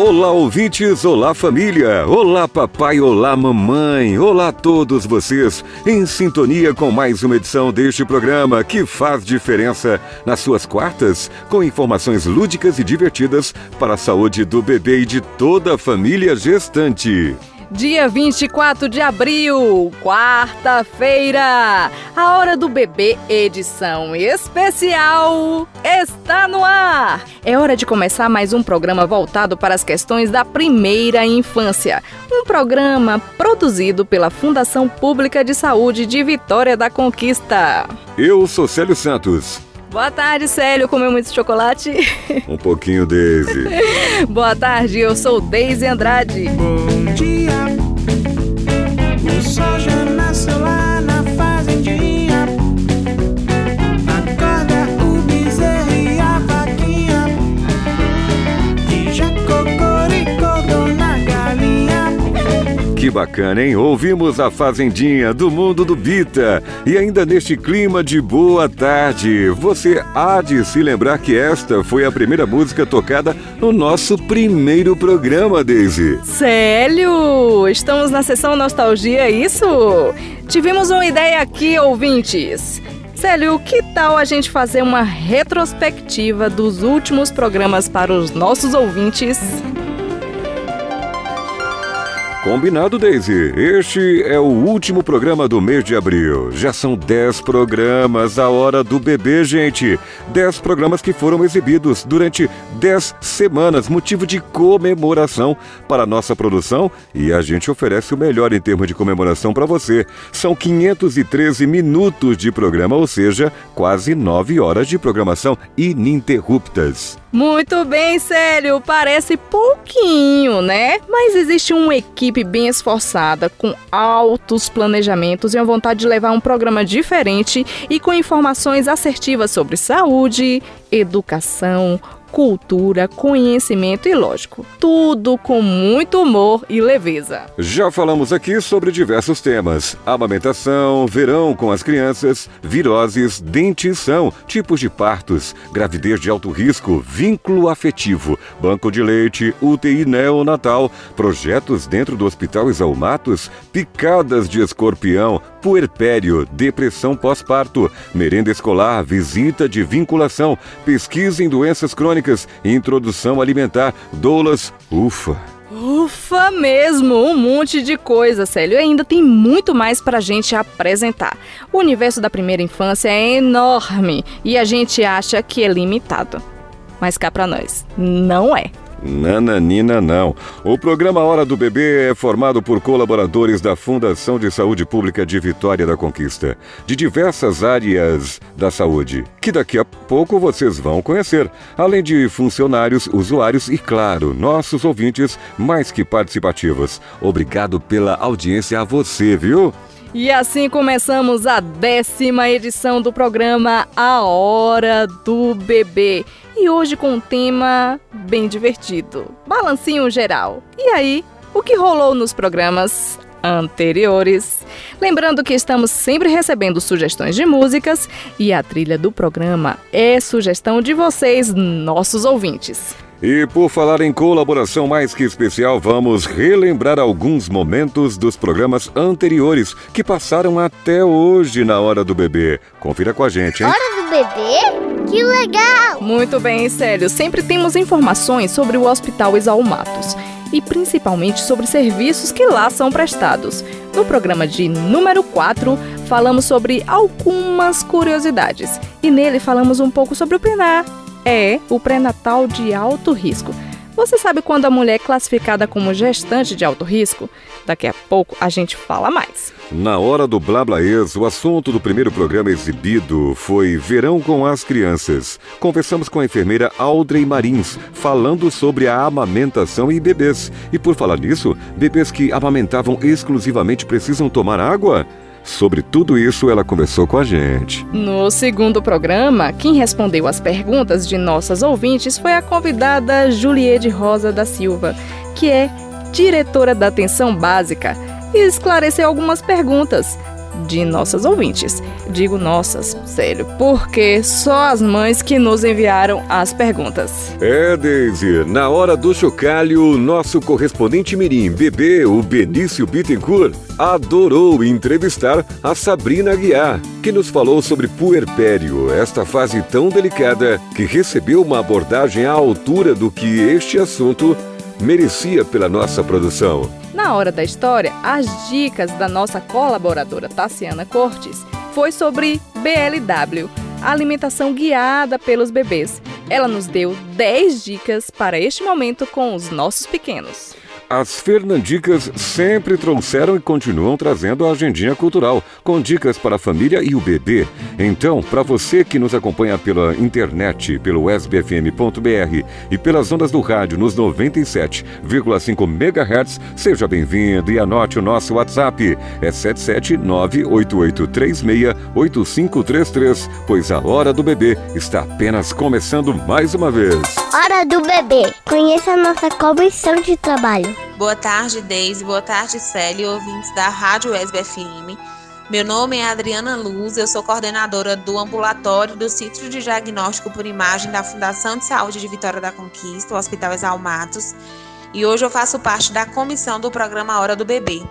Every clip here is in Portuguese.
Olá, ouvintes! Olá, família! Olá, papai! Olá, mamãe! Olá todos vocês em sintonia com mais uma edição deste programa que faz diferença nas suas quartas, com informações lúdicas e divertidas para a saúde do bebê e de toda a família gestante. Dia 24 de abril, quarta-feira. A Hora do Bebê, edição especial, está no ar. É hora de começar mais um programa voltado para as questões da primeira infância. Um programa produzido pela Fundação Pública de Saúde de Vitória da Conquista. Eu sou Célio Santos. Boa tarde, Célio. Comeu muito chocolate? Um pouquinho, Daisy. Boa tarde, eu sou Deise Andrade. Bom dia, o sol Que bacana, hein? Ouvimos a Fazendinha do Mundo do Bita. E ainda neste clima de boa tarde, você há de se lembrar que esta foi a primeira música tocada no nosso primeiro programa, Daisy. Célio, estamos na sessão Nostalgia, é isso? Tivemos uma ideia aqui, ouvintes. Célio, que tal a gente fazer uma retrospectiva dos últimos programas para os nossos ouvintes? Combinado, Daisy. Este é o último programa do mês de abril. Já são 10 programas a hora do bebê, gente. 10 programas que foram exibidos durante 10 semanas, motivo de comemoração para a nossa produção e a gente oferece o melhor em termos de comemoração para você. São 513 minutos de programa, ou seja, quase 9 horas de programação ininterruptas. Muito bem, Célio. Parece pouquinho, né? Mas existe uma equipe bem esforçada, com altos planejamentos e uma vontade de levar um programa diferente e com informações assertivas sobre saúde, educação, cultura, conhecimento e, lógico, tudo com muito humor e leveza. Já falamos aqui sobre diversos temas: amamentação, verão com as crianças, viroses, dentição, tipos de partos, gravidez de alto risco, vínculo afetivo, banco de leite, UTI neonatal, projetos dentro do Hospital Exalmatos, picadas de escorpião, puerpério, depressão pós-parto, merenda escolar, visita de vinculação, pesquisa em doenças crônicas, introdução alimentar, doulas, ufa. Ufa mesmo, um monte de coisa, Célio. E ainda tem muito mais pra gente apresentar. O universo da primeira infância é enorme e a gente acha que é limitado. Mas cá pra nós, não é. Nananina não. O programa Hora do Bebê é formado por colaboradores da Fundação de Saúde Pública de Vitória da Conquista, de diversas áreas da saúde, que daqui a pouco vocês vão conhecer, além de funcionários, usuários e, claro, nossos ouvintes mais que participativos. Obrigado pela audiência a você, viu? E assim começamos a décima edição do programa A Hora do Bebê. E hoje com um tema bem divertido: balancinho geral. E aí, o que rolou nos programas anteriores? Lembrando que estamos sempre recebendo sugestões de músicas e a trilha do programa é sugestão de vocês, nossos ouvintes. E por falar em colaboração mais que especial, vamos relembrar alguns momentos dos programas anteriores que passaram até hoje na Hora do Bebê. Confira com a gente, hein? Hora do bebê? Que legal! Muito bem, Célio. Sempre temos informações sobre o Hospital Exalmatos e principalmente sobre serviços que lá são prestados. No programa de número 4, falamos sobre algumas curiosidades e nele falamos um pouco sobre o PNAR. É o pré-natal de alto risco. Você sabe quando a mulher é classificada como gestante de alto risco? Daqui a pouco a gente fala mais. Na hora do Blablaês, o assunto do primeiro programa exibido foi Verão com as Crianças. Conversamos com a enfermeira Audrey Marins, falando sobre a amamentação e bebês. E por falar nisso, bebês que amamentavam exclusivamente precisam tomar água? Sobre tudo isso, ela conversou com a gente. No segundo programa, quem respondeu às perguntas de nossas ouvintes foi a convidada Juliette Rosa da Silva, que é diretora da Atenção Básica, e esclareceu algumas perguntas de nossas ouvintes. Digo nossas, sério, porque só as mães que nos enviaram as perguntas. É, Daisy, na hora do chocalho, nosso correspondente mirim, bebê, o Benício Bittencourt, adorou entrevistar a Sabrina Aguiar, que nos falou sobre puerpério, esta fase tão delicada que recebeu uma abordagem à altura do que este assunto merecia pela nossa produção. Na hora da história, as dicas da nossa colaboradora Tassiana Cortes foi sobre BLW, alimentação guiada pelos bebês. Ela nos deu 10 dicas para este momento com os nossos pequenos. As Fernandicas sempre trouxeram e continuam trazendo a agendinha cultural, com dicas para a família e o bebê. Então, para você que nos acompanha pela internet, pelo sbfm.br e pelas ondas do rádio nos 97,5 MHz, seja bem-vindo e anote o nosso WhatsApp. É 77988368533, pois a hora do bebê está apenas começando mais uma vez. Hora do bebê. Conheça a nossa comissão de trabalho. Boa tarde, Deise. Boa tarde, Célia, ouvintes da Rádio SBFM. Meu nome é Adriana Luz, eu sou coordenadora do ambulatório do Centro de Diagnóstico por Imagem da Fundação de Saúde de Vitória da Conquista, o Hospital Exalmatos, e hoje eu faço parte da comissão do programa Hora do Bebê.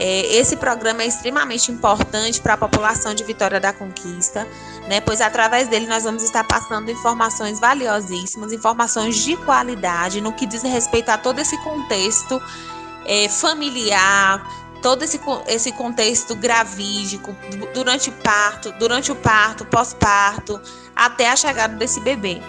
É, esse programa é extremamente importante para a população de Vitória da Conquista, né, pois através dele nós vamos estar passando informações valiosíssimas, informações de qualidade no que diz respeito a todo esse contexto é, familiar, todo esse, esse contexto gravídico, durante o parto, durante o parto, pós-parto, até a chegada desse bebê.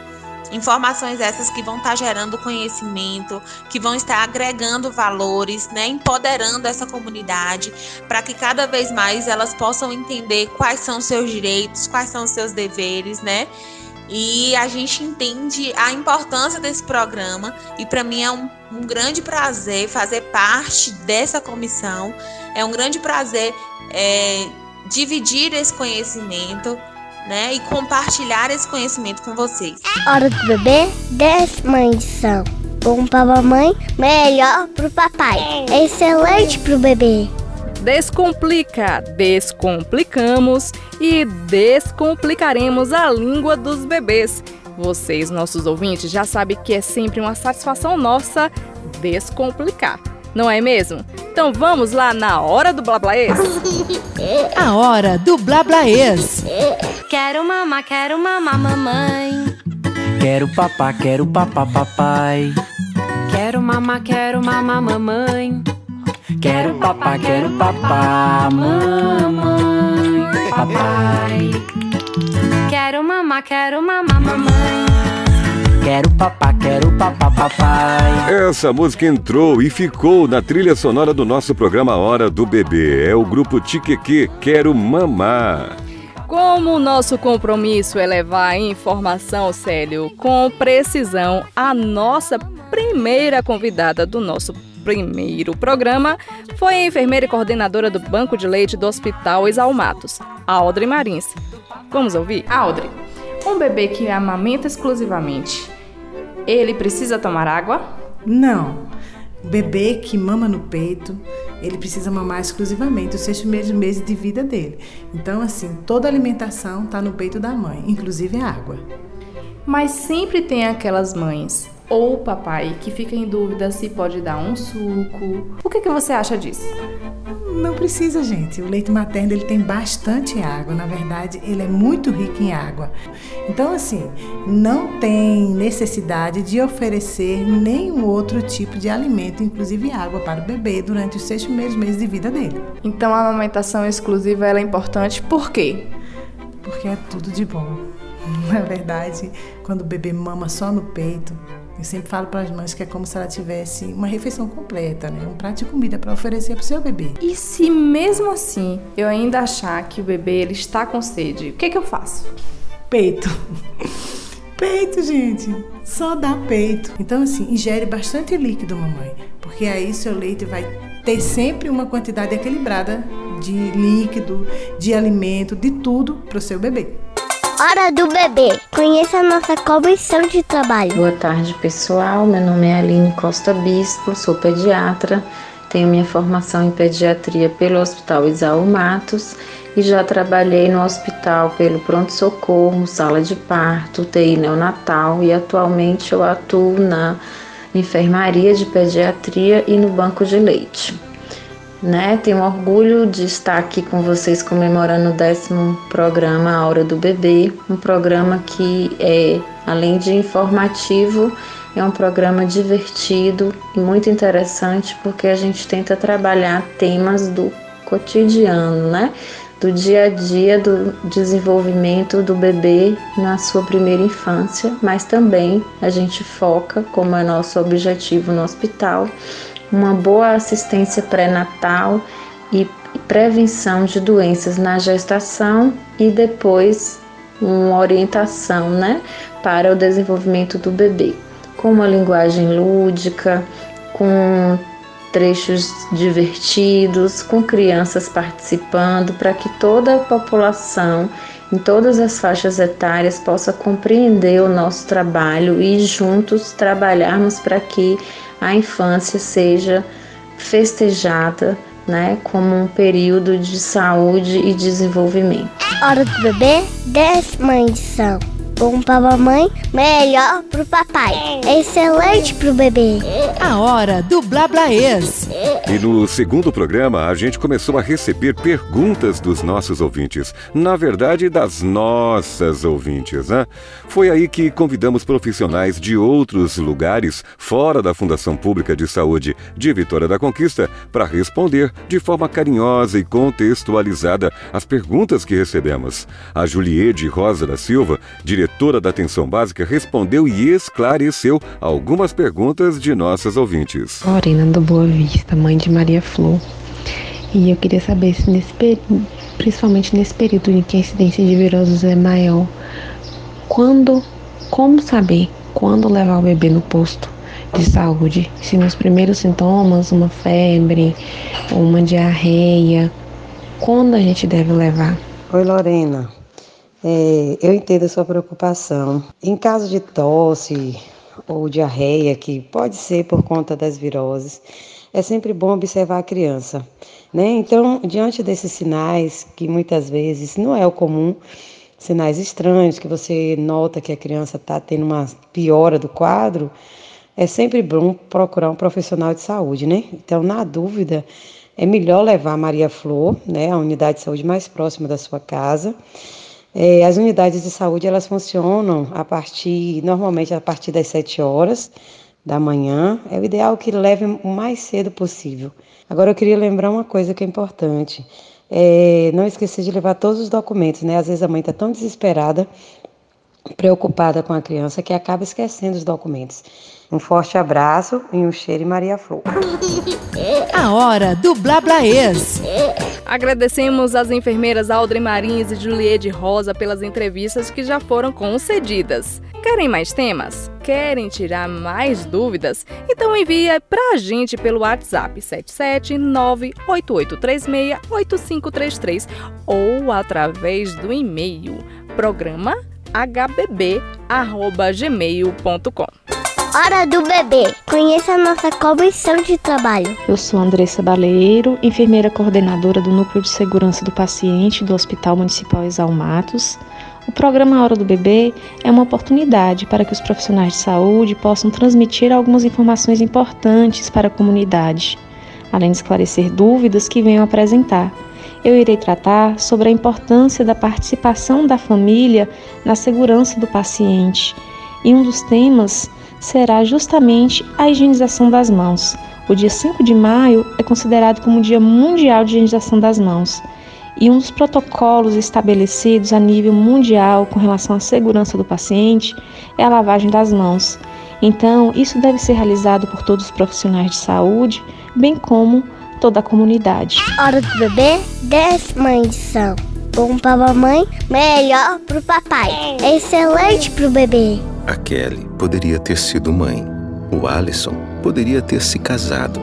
Informações essas que vão estar gerando conhecimento, que vão estar agregando valores, né, empoderando essa comunidade, para que cada vez mais elas possam entender quais são seus direitos, quais são seus deveres, né? E a gente entende a importância desse programa e para mim é um, um, grande prazer fazer parte dessa comissão. É um grande prazer é, dividir esse conhecimento né, e compartilhar esse conhecimento com vocês. Hora do bebê, décima edição. Bom para mamãe, melhor pro papai. Excelente pro bebê. Descomplica, descomplicamos e descomplicaremos a língua dos bebês. Vocês, nossos ouvintes, já sabem que é sempre uma satisfação nossa descomplicar, não é mesmo? Então vamos lá na hora do blablaês. A hora do Blablaês. Quero mamar, quero mamar, mamãe. Quero papá, quero papá, papai. Quero mamar, quero mamar, mamãe. Quero papá, quero papá, mamãe, papai. Quero mamar, quero mamar, mamãe. Quero papá, quero papá, papai. Essa música entrou e ficou na trilha sonora do nosso programa Hora do Bebê. É o grupo Tiqueque Quero Mamar. Como o nosso compromisso é levar a informação, Célio, com precisão, a nossa primeira convidada do nosso primeiro programa foi a enfermeira e coordenadora do Banco de Leite do Hospital Exalmatos, Audrey Marins. Vamos ouvir? Audrey, um bebê que amamenta exclusivamente, ele precisa tomar água? Não. O bebê que mama no peito, ele precisa mamar exclusivamente os seis primeiros meses de vida dele. Então, assim, toda alimentação está no peito da mãe, inclusive a água. Mas sempre tem aquelas mães ou papai que fica em dúvida se pode dar um suco. O que, que você acha disso? Não precisa, gente. O leite materno ele tem bastante água. Na verdade, ele é muito rico em água. Então, assim, não tem necessidade de oferecer nenhum outro tipo de alimento, inclusive água, para o bebê durante os seis primeiros meses de vida dele. Então a amamentação exclusiva ela é importante por quê? Porque é tudo de bom. Na verdade, quando o bebê mama só no peito, Eu sempre falo para as mães que é como se ela tivesse uma refeição completa, né? Um prato de comida para oferecer para o seu bebê. E se mesmo assim eu ainda achar que o bebê ele está com sede, o que, que eu faço? Peito. Peito, gente. Só dá peito. Então, assim, ingere bastante líquido, mamãe. Porque aí seu leite vai ter sempre uma quantidade equilibrada de líquido, de alimento, de tudo para o seu bebê. Hora do bebê. Conheça a nossa comissão de trabalho. Boa tarde, pessoal. Meu nome é Aline Costa Bispo, sou pediatra. Tenho minha formação em pediatria pelo Hospital Isaú Matos e já trabalhei no hospital pelo pronto-socorro, sala de parto, UTI neonatal e atualmente eu atuo na enfermaria de pediatria e no banco de leite. Né? Tenho orgulho de estar aqui com vocês comemorando o décimo programa A Hora do Bebê, um programa que é, além de informativo, é um programa divertido e muito interessante porque a gente tenta trabalhar temas do cotidiano, né? Do dia a dia do desenvolvimento do bebê na sua primeira infância, mas também a gente foca, como é nosso objetivo no hospital, uma boa assistência pré-natal e prevenção de doenças na gestação e depois uma orientação, né, para o desenvolvimento do bebê, com uma linguagem lúdica, com trechos divertidos, com crianças participando, para que toda a população, em todas as faixas etárias, possa compreender o nosso trabalho e juntos trabalharmos para que a infância seja festejada né, como um período de saúde e desenvolvimento. Hora do bebê, décima edição. Bom para a mamãe, melhor para o papai. Excelente para o bebê. A hora do Blablaês. E no segundo programa, a gente começou a receber perguntas dos nossos ouvintes. Na verdade, das nossas ouvintes, né? Foi aí que convidamos profissionais de outros lugares, fora da Fundação Pública de Saúde de Vitória da Conquista, para responder de forma carinhosa e contextualizada as perguntas que recebemos. A Juliede Rosa da Silva, diretora da Atenção Básica, respondeu e esclareceu algumas perguntas de nossas ouvintes. Lorena do Boa Vista, mãe de Maria Flor. E eu queria saber se nesse período, principalmente nesse período em que a incidência de viroses é maior, quando, como saber quando levar o bebê no posto de saúde? Se nos primeiros sintomas, uma febre, uma diarreia, quando a gente deve levar? Oi, Lorena. É, eu entendo a sua preocupação. Em caso de tosse ou diarreia, que pode ser por conta das viroses, é sempre bom observar a criança. Né? Então, diante desses sinais, que muitas vezes não é o comum, sinais estranhos, que você nota que a criança está tendo uma piora do quadro, é sempre bom procurar um profissional de saúde, né? Então, na dúvida, é melhor levar a Maria Flor, né, a unidade de saúde mais próxima da sua casa. É, as unidades de saúde elas funcionam a partir, normalmente a partir das 7 horas da manhã. É o ideal que leve o mais cedo possível. Agora eu queria lembrar uma coisa que é importante. É, não esquecer de levar todos os documentos, né? Às vezes a mãe está tão desesperada, preocupada com a criança, que acaba esquecendo os documentos. Um forte abraço e um cheiro Maria Flor. A hora do Blablaês. Agradecemos às enfermeiras Aldrin Marins e Juliette Rosa pelas entrevistas que já foram concedidas. Querem mais temas? Querem tirar mais dúvidas? Então envia pra gente pelo WhatsApp 77988368533 ou através do e-mail programa hbb@gmail.com. Hora do bebê. Conheça a nossa comissão de trabalho. Eu sou Andressa Baleiro, enfermeira coordenadora do Núcleo de Segurança do Paciente do Hospital Municipal Exal Matos. O programa Hora do Bebê é uma oportunidade para que os profissionais de saúde possam transmitir algumas informações importantes para a comunidade, além de esclarecer dúvidas que venham apresentar. Eu irei tratar sobre a importância da participação da família na segurança do paciente. E um dos temas será justamente a higienização das mãos. O dia 5 de maio é considerado como o Dia Mundial de Higienização das Mãos. E um dos protocolos estabelecidos a nível mundial com relação à segurança do paciente é a lavagem das mãos. Então, isso deve ser realizado por todos os profissionais de saúde, bem como toda a comunidade. Hora do bebê, 10 mães são. Bom para mamãe, melhor para o papai. Excelente para o bebê. A Kelly poderia ter sido mãe. O Alisson poderia ter se casado.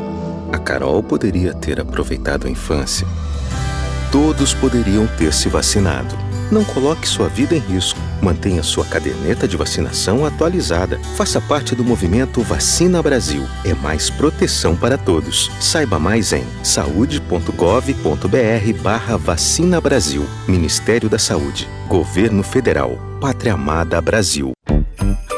A Carol poderia ter aproveitado a infância. Todos poderiam ter se vacinado. Não coloque sua vida em risco. Mantenha sua caderneta de vacinação atualizada. Faça parte do movimento Vacina Brasil. É mais proteção para todos. Saiba mais em saude.gov.br Vacina Brasil. Ministério da Saúde. Governo Federal. Pátria Amada Brasil.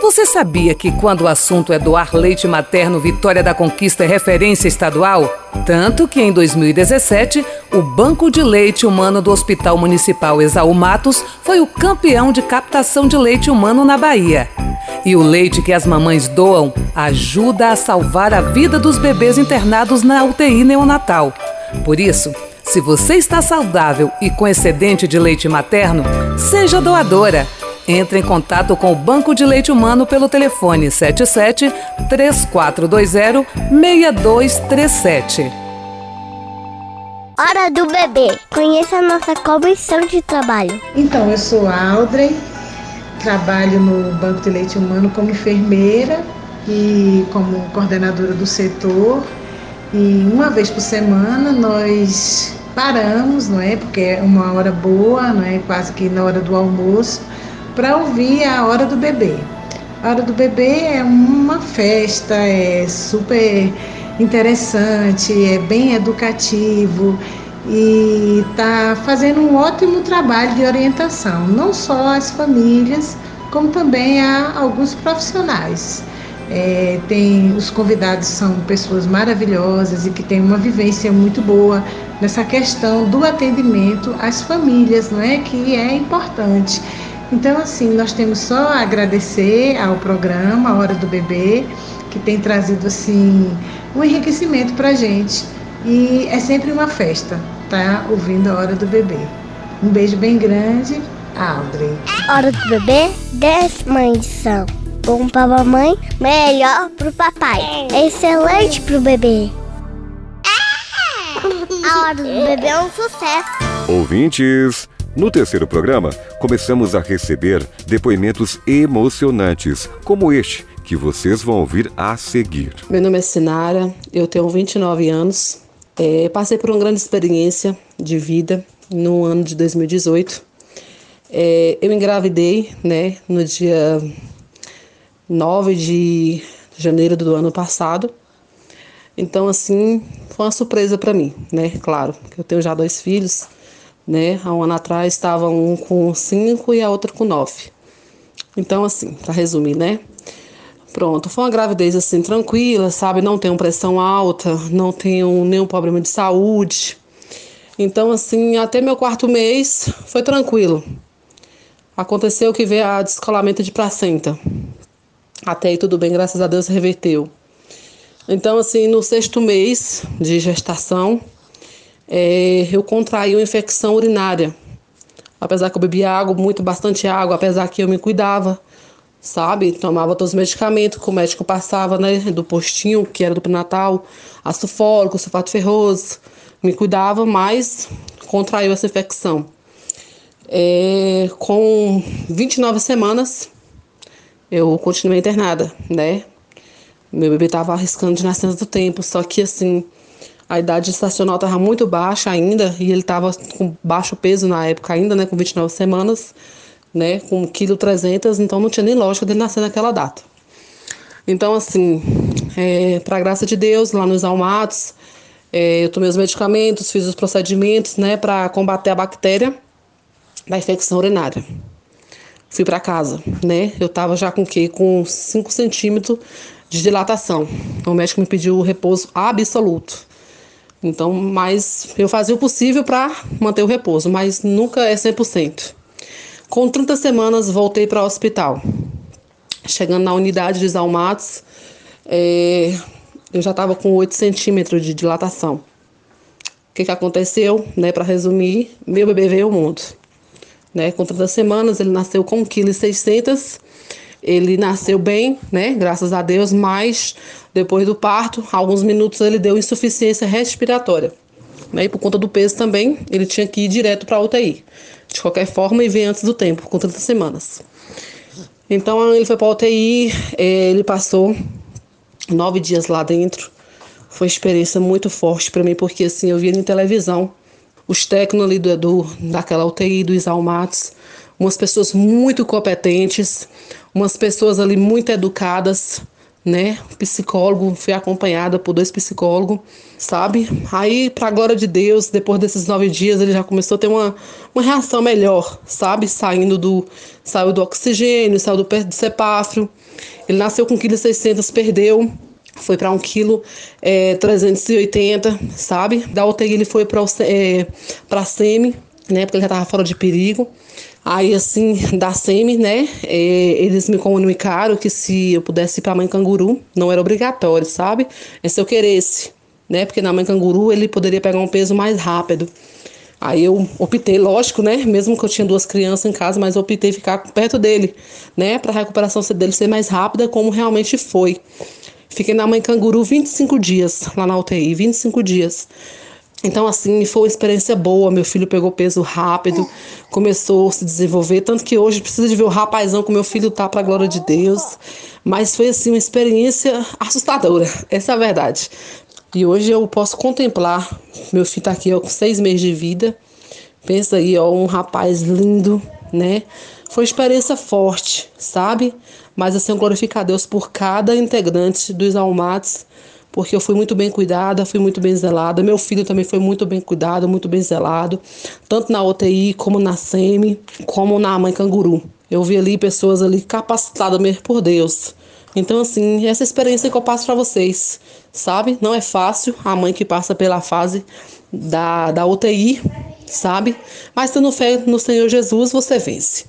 Você sabia que quando o assunto é doar leite materno, Vitória da Conquista é referência estadual? Tanto que em 2017, o Banco de Leite Humano do Hospital Municipal Exaú Matos foi o campeão de captação de leite humano na Bahia. E o leite que as mamães doam ajuda a salvar a vida dos bebês internados na UTI neonatal. Por isso, se você está saudável e com excedente de leite materno, seja doadora. Entre em contato com o Banco de Leite Humano pelo telefone 77 3420 6237. Hora do bebê. Conheça a nossa comissão de trabalho. Então, eu sou Aldrey, trabalho no Banco de Leite Humano como enfermeira e como coordenadora do setor. E uma vez por semana nós paramos, não é? Porque é uma hora boa, não é? Quase que na hora do almoço para ouvir a hora do bebê. A hora do bebê é uma festa, é super interessante, é bem educativo e está fazendo um ótimo trabalho de orientação, não só às famílias, como também a alguns profissionais. É, tem os convidados são pessoas maravilhosas e que têm uma vivência muito boa nessa questão do atendimento às famílias, não é que é importante. Então, assim, nós temos só a agradecer ao programa A Hora do Bebê, que tem trazido, assim, um enriquecimento para a gente. E é sempre uma festa, tá? Ouvindo A Hora do Bebê. Um beijo bem grande, Audrey. Hora do Bebê, 10 mães são. Bom para mamãe, melhor para o papai. Excelente para o bebê. A Hora do Bebê é um sucesso. Ouvintes, no terceiro programa, começamos a receber depoimentos emocionantes, como este que vocês vão ouvir a seguir. Meu nome é Sinara, eu tenho 29 anos, é, passei por uma grande experiência de vida no ano de 2018. É, eu engravidei né, no dia 9 de janeiro do ano passado. Então, assim, foi uma surpresa para mim, né? Claro, eu tenho já dois filhos né? Há um ano atrás estava um com cinco e a outra com nove. Então, assim, para resumir, né? Pronto, foi uma gravidez assim tranquila, sabe? Não tenho pressão alta, não tenho nenhum problema de saúde. Então, assim, até meu quarto mês foi tranquilo. Aconteceu que veio a descolamento de placenta. Até aí tudo bem, graças a Deus reverteu. Então, assim, no sexto mês de gestação, é, eu contraí uma infecção urinária. Apesar que eu bebia água, muito, bastante água, apesar que eu me cuidava, sabe? Tomava todos os medicamentos que o médico passava, né? Do postinho, que era do pré-natal, ácido fólico, sulfato ferroso. Me cuidava, mas contraiu essa infecção. É, com 29 semanas, eu continuei internada, né? Meu bebê estava arriscando de nascença do tempo, só que assim, a idade estacional estava muito baixa ainda e ele estava com baixo peso na época ainda, né, com 29 semanas, né, com 1,3 kg, então não tinha nem lógica dele nascer naquela data. Então, assim, é, para graça de Deus, lá nos Almatos, é, eu tomei os medicamentos, fiz os procedimentos, né, para combater a bactéria da infecção urinária. Fui para casa, né? Eu tava já com o quê? Com 5 centímetros de dilatação. O médico me pediu o repouso absoluto. Então, mas eu fazia o possível para manter o repouso, mas nunca é 100%. Com 30 semanas, voltei para o hospital. Chegando na unidade de Zalmatos, é, eu já estava com 8 centímetros de dilatação. O que, que aconteceu? Né, para resumir, meu bebê veio ao mundo. Né, com 30 semanas, ele nasceu com 1,6 kg Ele nasceu bem, né? Graças a Deus, mas depois do parto, alguns minutos ele deu insuficiência respiratória. Né? E por conta do peso também, ele tinha que ir direto para a UTI. De qualquer forma, e veio antes do tempo, com 30 semanas. Então ele foi para a UTI, eh, ele passou nove dias lá dentro. Foi uma experiência muito forte para mim, porque assim, eu via em televisão os técnicos ali do, do, daquela UTI, do Isalmatos, umas pessoas muito competentes, umas pessoas ali muito educadas, né? Psicólogo, fui acompanhada por dois psicólogos, sabe? Aí, para glória de Deus, depois desses nove dias, ele já começou a ter uma, uma reação melhor, sabe? Saindo do. Saiu do oxigênio, saiu do, do cepáfrio. Ele nasceu com 1,6 kg, perdeu. Foi para 1 kg é, 380, sabe? Da UTI ele foi para é, pra SEMI, né? Porque ele já estava fora de perigo. Aí, assim, da SEMI, né? É, eles me comunicaram que se eu pudesse ir para a mãe canguru, não era obrigatório, sabe? É se eu queresse, né? Porque na mãe canguru ele poderia pegar um peso mais rápido. Aí eu optei, lógico, né? Mesmo que eu tinha duas crianças em casa, mas eu optei ficar perto dele, né? Para a recuperação dele ser mais rápida, como realmente foi. Fiquei na mãe canguru 25 dias, lá na UTI, 25 dias. Então, assim, foi uma experiência boa. Meu filho pegou peso rápido, começou a se desenvolver. Tanto que hoje precisa de ver o rapazão que meu filho tá, pra glória de Deus. Mas foi, assim, uma experiência assustadora. Essa é a verdade. E hoje eu posso contemplar. Meu filho tá aqui, ó, com seis meses de vida. Pensa aí, ó, um rapaz lindo, né? Foi uma experiência forte, sabe? Mas assim, eu glorifico a Deus por cada integrante dos Almates porque eu fui muito bem cuidada, fui muito bem zelada. Meu filho também foi muito bem cuidado, muito bem zelado, tanto na UTI como na SEMI, como na mãe canguru. Eu vi ali pessoas ali capacitadas mesmo por Deus. Então, assim, essa experiência que eu passo para vocês, sabe? Não é fácil a mãe que passa pela fase da, da UTI, sabe? Mas tendo fé no Senhor Jesus, você vence.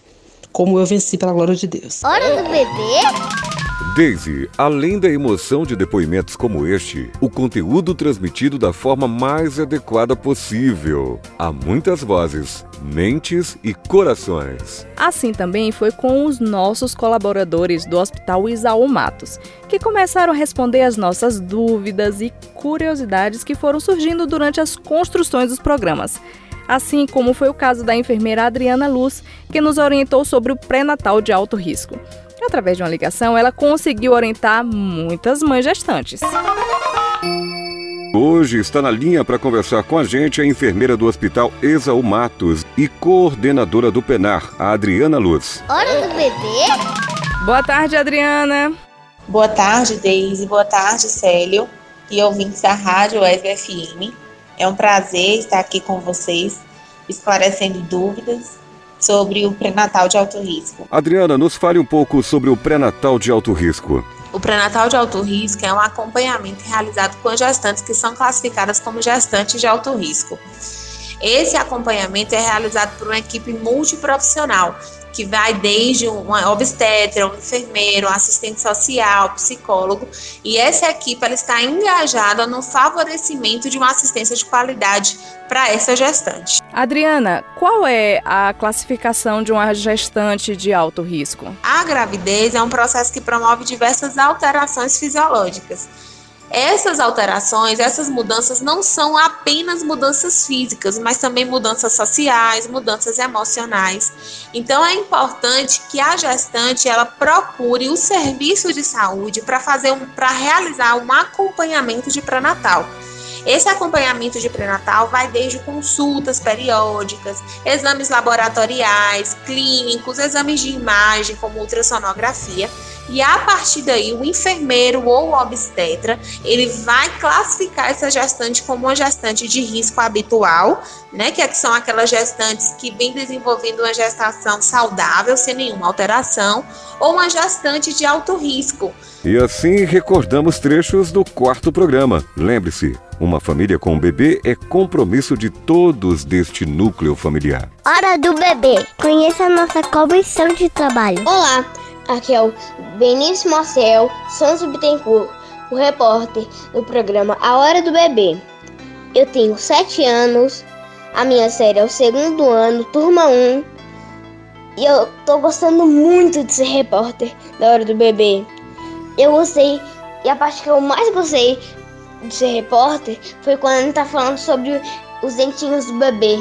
Como eu venci pela glória de Deus. Hora do bebê? Daisy, além da emoção de depoimentos como este, o conteúdo transmitido da forma mais adequada possível. Há muitas vozes, mentes e corações. Assim também foi com os nossos colaboradores do Hospital Isaú Matos, que começaram a responder as nossas dúvidas e curiosidades que foram surgindo durante as construções dos programas assim como foi o caso da enfermeira Adriana Luz, que nos orientou sobre o pré-natal de alto risco. Através de uma ligação, ela conseguiu orientar muitas mães gestantes. Hoje está na linha para conversar com a gente a enfermeira do Hospital Exaú Matos e coordenadora do PENAR, a Adriana Luz. Hora do bebê? Boa tarde, Adriana. Boa tarde, Deise. Boa tarde, Célio. E ouvintes da Rádio SBFM. É um prazer estar aqui com vocês, esclarecendo dúvidas sobre o pré-natal de alto risco. Adriana, nos fale um pouco sobre o pré-natal de alto risco. O pré-natal de alto risco é um acompanhamento realizado com gestantes que são classificadas como gestantes de alto risco. Esse acompanhamento é realizado por uma equipe multiprofissional, que vai desde um obstetra, um enfermeiro, um assistente social, psicólogo, e essa equipe ela está engajada no favorecimento de uma assistência de qualidade para essa gestante. Adriana, qual é a classificação de uma gestante de alto risco? A gravidez é um processo que promove diversas alterações fisiológicas essas alterações, essas mudanças não são apenas mudanças físicas, mas também mudanças sociais, mudanças emocionais. Então é importante que a gestante ela procure o serviço de saúde para fazer um, para realizar um acompanhamento de pré-natal. Esse acompanhamento de pré-natal vai desde consultas periódicas, exames laboratoriais, clínicos, exames de imagem, como ultrassonografia, e a partir daí o enfermeiro ou o obstetra, ele vai classificar essa gestante como uma gestante de risco habitual, né, que são aquelas gestantes que vêm desenvolvendo uma gestação saudável, sem nenhuma alteração, ou uma gestante de alto risco. E assim recordamos trechos do quarto programa. Lembre-se, uma família com um bebê é compromisso de todos deste núcleo familiar. Hora do bebê. Conheça a nossa comissão de trabalho. Olá, aqui é o Benício Marcel Santos Bittencourt, o repórter do programa A Hora do Bebê. Eu tenho 7 anos, a minha série é o segundo ano, turma 1, E eu tô gostando muito de ser repórter da hora do bebê. Eu gostei, e a parte que eu mais gostei de ser repórter foi quando ele tá falando sobre os dentinhos do bebê.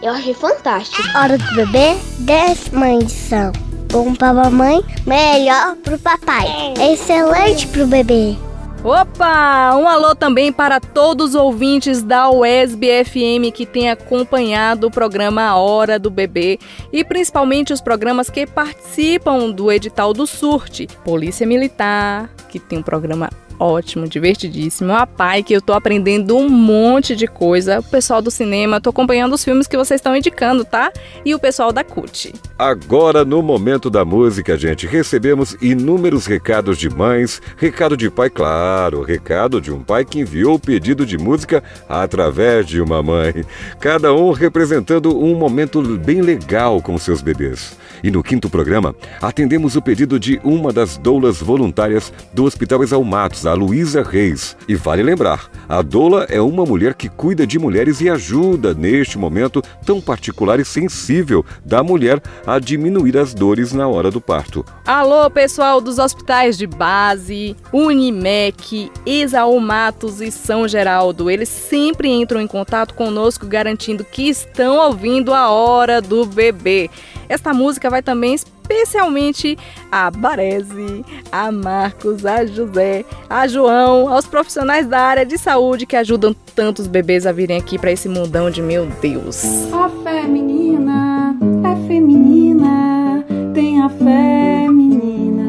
Eu achei fantástico. Hora do bebê, décima edição. Bom pra mamãe, melhor pro papai. Excelente pro bebê. Opa! Um alô também para todos os ouvintes da UESB FM que têm acompanhado o programa A Hora do Bebê e principalmente os programas que participam do edital do Surte. Polícia Militar, que tem um programa ótimo, divertidíssimo. A pai que eu tô aprendendo um monte de coisa. O pessoal do cinema, tô acompanhando os filmes que vocês estão indicando, tá? E o pessoal da CUT. Agora, no momento da música, gente, recebemos inúmeros recados de mães, recado de pai, claro, recado de um pai que enviou o pedido de música através de uma mãe. Cada um representando um momento bem legal com seus bebês. E no quinto programa, atendemos o pedido de uma das doulas voluntárias do Hospital Exalmatos, Luísa Reis. E vale lembrar, a doula é uma mulher que cuida de mulheres e ajuda neste momento tão particular e sensível da mulher a diminuir as dores na hora do parto. Alô, pessoal dos hospitais de base, Unimec, Exalmatos e São Geraldo. Eles sempre entram em contato conosco garantindo que estão ouvindo a hora do bebê. Esta música vai também especialmente a Baresi, a Marcos, a José, a João, aos profissionais da área de saúde que ajudam tantos bebês a virem aqui para esse mundão de meu Deus. A fé menina é feminina, tem a fé menina.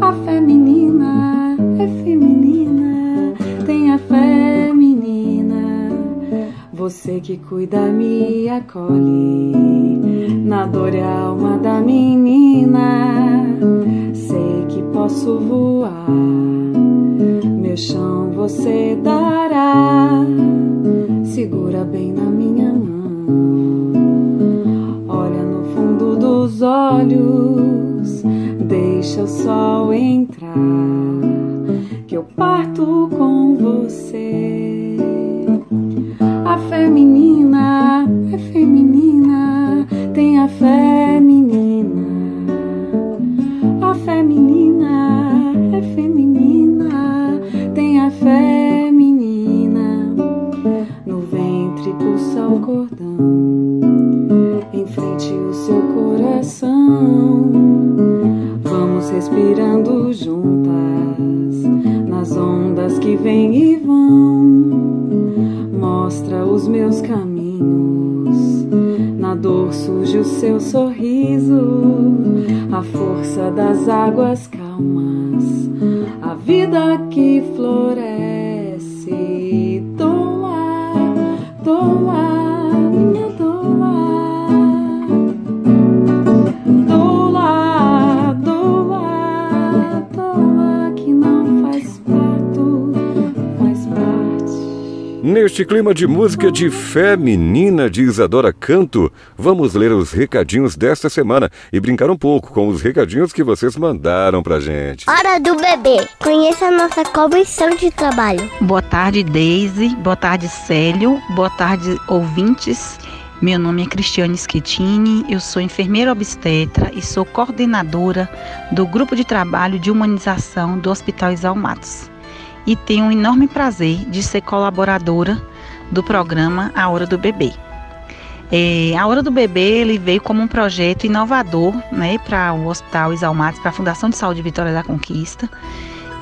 A fé menina é feminina, tem a fé menina. Você que cuida me acolhe na dor e alma da menina. Sei que posso voar, meu chão você dará. Segura bem na minha mão, olha no fundo dos olhos, deixa o sol entrar, que eu parto com você. A feminina força das águas calmas, Clima de música de fé menina de Isadora Canto, vamos ler os recadinhos desta semana e brincar um pouco com os recadinhos que vocês mandaram pra gente. Hora do bebê. Conheça a nossa comissão de trabalho. Boa tarde, Deise. Boa tarde, Célio. Boa tarde, ouvintes. Meu nome é Cristiane Schettini, eu sou enfermeira obstetra e sou coordenadora do Grupo de Trabalho de Humanização do Hospital Exalmatos. E tenho um enorme prazer de ser colaboradora do programa A Hora do Bebê. É, a Hora do Bebê ele veio como um projeto inovador né, para o Hospital Exalmatos, para a Fundação de Saúde Vitória da Conquista.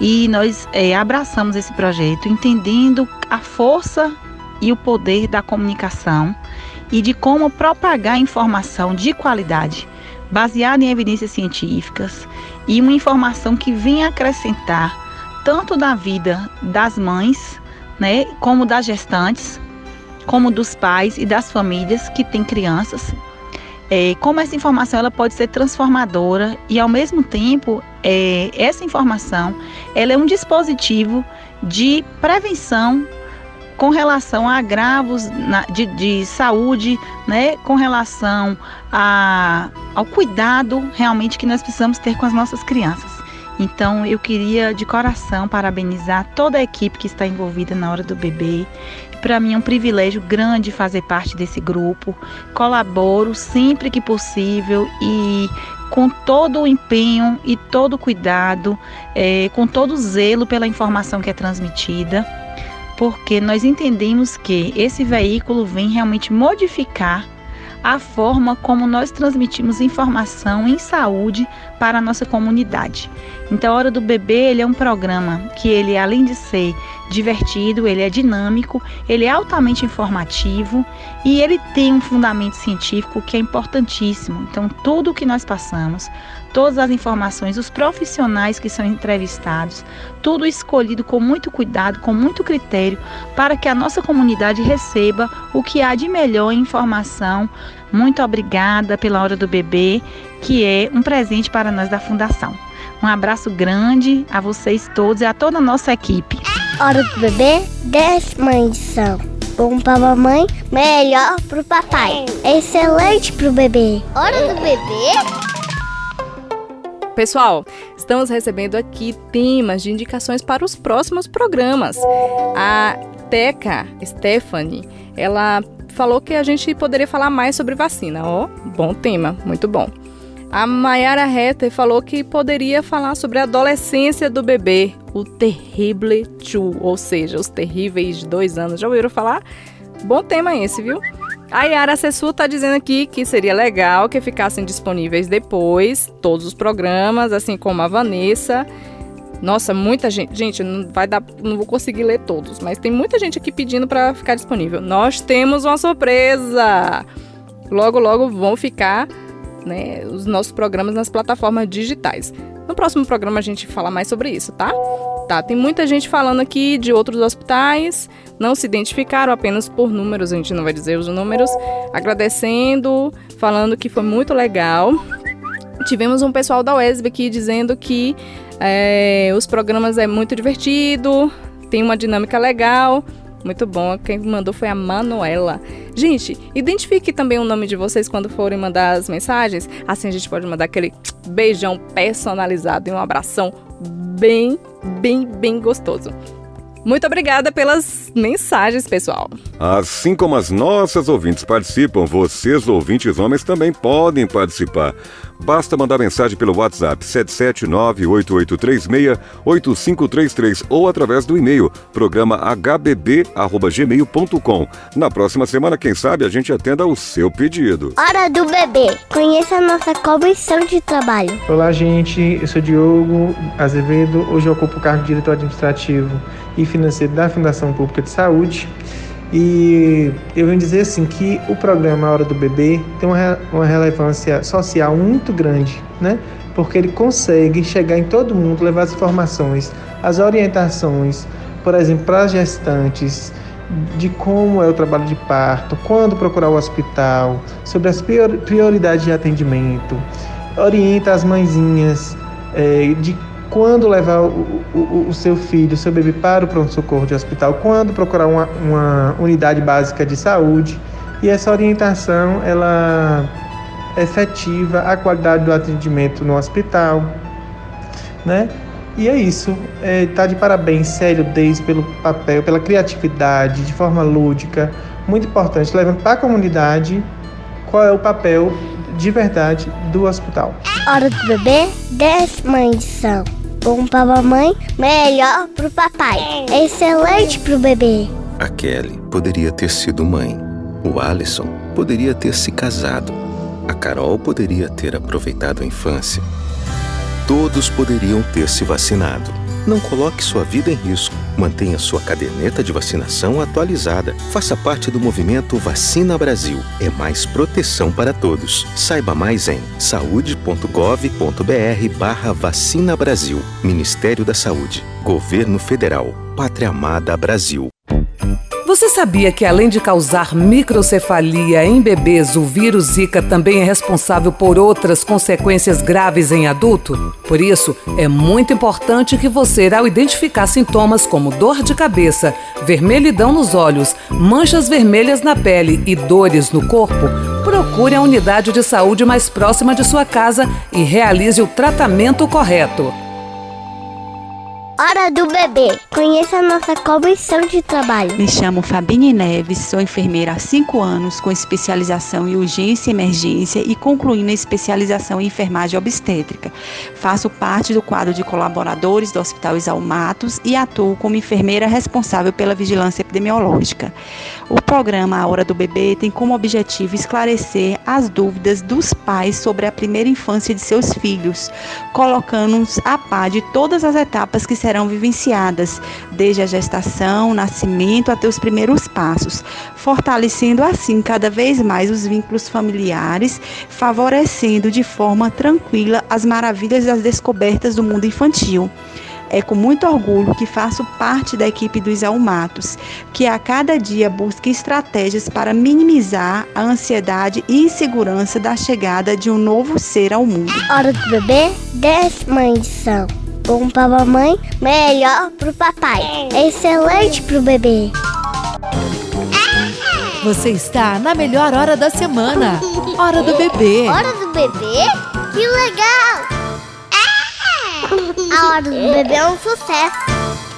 E nós é, abraçamos esse projeto entendendo a força e o poder da comunicação e de como propagar informação de qualidade, baseada em evidências científicas e uma informação que venha acrescentar tanto da vida das mães, né, como das gestantes, como dos pais e das famílias que têm crianças. É, como essa informação ela pode ser transformadora e ao mesmo tempo é, essa informação ela é um dispositivo de prevenção com relação a agravos na, de, de, saúde, né, com relação a, ao cuidado realmente que nós precisamos ter com as nossas crianças. Então eu queria de coração parabenizar toda a equipe que está envolvida na hora do bebê. Para mim é um privilégio grande fazer parte desse grupo. Colaboro sempre que possível e com todo o empenho e todo o cuidado, é, com todo o zelo pela informação que é transmitida, porque nós entendemos que esse veículo vem realmente modificar a forma como nós transmitimos informação em saúde para a nossa comunidade. Então, a Hora do Bebê ele é um programa que ele, além de ser divertido, ele é dinâmico, ele é altamente informativo e ele tem um fundamento científico que é importantíssimo. Então, tudo o que nós passamos, todas as informações, os profissionais que são entrevistados, tudo escolhido com muito cuidado, com muito critério, para que a nossa comunidade receba o que há de melhor em informação. Muito obrigada pela Hora do Bebê, que é um presente para nós da Fundação. Um abraço grande a vocês todos e a toda a nossa equipe. Hora do bebê, décima edição. Bom pra mamãe, melhor pro papai. Excelente pro bebê. Hora do bebê? Pessoal, estamos recebendo aqui temas de indicações para os próximos programas. A Teca Stephanie, ela falou que a gente poderia falar mais sobre vacina. Ó, oh, bom tema, muito bom. A Mayara Hetter falou que poderia falar sobre a adolescência do bebê, o Terrible Two, ou seja, os terríveis dois anos. Já ouviram falar? Bom tema esse, viu? A Yara Sessu tá dizendo aqui que seria legal que ficassem disponíveis depois todos os programas, assim como a Vanessa. Nossa, muita gente. Gente, não vai dar, não vou conseguir ler todos, mas tem muita gente aqui pedindo para ficar disponível. Nós temos uma surpresa. Logo, logo vão ficar né, os nossos programas nas plataformas digitais. No próximo programa a gente fala mais sobre isso, tá? Tá, tem muita gente falando aqui de outros hospitais, não se identificaram apenas por números, a gente não vai dizer os números, agradecendo, falando que foi muito legal. Tivemos um pessoal da UESB aqui dizendo que é, os programas é muito divertido, tem uma dinâmica legal. Muito bom. Quem mandou foi a Manuela. Gente, identifique também o nome de vocês quando forem mandar as mensagens. Assim a gente pode mandar aquele beijão personalizado e um abração bem, bem, bem gostoso. Muito obrigada pelas mensagens, pessoal. Assim como as nossas ouvintes participam, vocês, ouvintes homens, também podem participar. Basta mandar mensagem pelo WhatsApp 77988368533 ou através do e-mail programa hbb@gmail.com. Na próxima semana, quem sabe, a gente atenda o seu pedido. Hora do bebê. Conheça a nossa comissão de trabalho. Olá, gente. Eu sou Diogo Azevedo. Hoje eu ocupo o cargo de diretor administrativo e financeiro da Fundação Pública de Saúde. E eu venho dizer assim que o programa Hora do Bebê tem uma, uma relevância social muito grande, né? Porque ele consegue chegar em todo mundo, levar as informações, as orientações, por exemplo, para as gestantes, de como é o trabalho de parto, quando procurar o hospital, sobre as prioridades de atendimento, orienta as mãezinhas é, de quando levar o, o, o, seu filho, o seu bebê para o pronto-socorro de hospital, quando procurar uma, uma unidade básica de saúde. E essa orientação, ela efetiva a qualidade do atendimento no hospital, né? E é isso. É, tá de parabéns, Célio Deis, pelo papel, pela criatividade, de forma lúdica, muito importante, levando para a comunidade qual é o papel de verdade do hospital. Hora do bebê, décima edição. Bom pra mamãe, melhor pro papai. Excelente pro bebê. A Kelly poderia ter sido mãe. O Alisson poderia ter se casado. A Carol poderia ter aproveitado a infância. Todos poderiam ter se vacinado. Não coloque sua vida em risco. Mantenha sua caderneta de vacinação atualizada. Faça parte do movimento Vacina Brasil. É mais proteção para todos. Saiba mais em saude.gov.br Vacina Brasil. Ministério da Saúde. Governo Federal. Pátria Amada Brasil. Você sabia que além de causar microcefalia em bebês, o vírus Zika também é responsável por outras consequências graves em adulto? Por isso, é muito importante que você, ao identificar sintomas como dor de cabeça, vermelhidão nos olhos, manchas vermelhas na pele e dores no corpo, procure a unidade de saúde mais próxima de sua casa e realize o tratamento correto. Hora do bebê. Conheça a nossa comissão de trabalho. Me chamo Fabine Neves, sou enfermeira há 5 anos, com especialização em urgência e emergência e concluindo a especialização em enfermagem obstétrica. Faço parte do quadro de colaboradores do Hospital Exalmatos e atuo como enfermeira responsável pela vigilância epidemiológica. O programa A Hora do Bebê tem como objetivo esclarecer as dúvidas dos pais sobre a primeira infância de seus filhos, colocando-nos a par de todas as etapas que serão vivenciadas, desde a gestação, nascimento até os primeiros passos, fortalecendo assim cada vez mais os vínculos familiares, favorecendo de forma tranquila as maravilhas das descobertas do mundo infantil. É com muito orgulho que faço parte da equipe dos Almatos, que a cada dia busca estratégias para minimizar a ansiedade e insegurança da chegada de um novo ser ao mundo. Hora do bebê, décima edição. Bom para mamãe, melhor pro papai. Excelente pro bebê. Você está na melhor hora da semana. Hora do bebê. Hora do bebê? Que legal! A hora do bebê é um sucesso.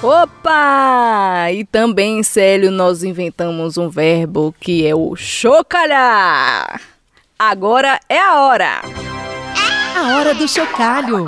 Opa! E também, Célio, nós inventamos um verbo que é o chocalhar. Agora é a hora. A hora do chocalho.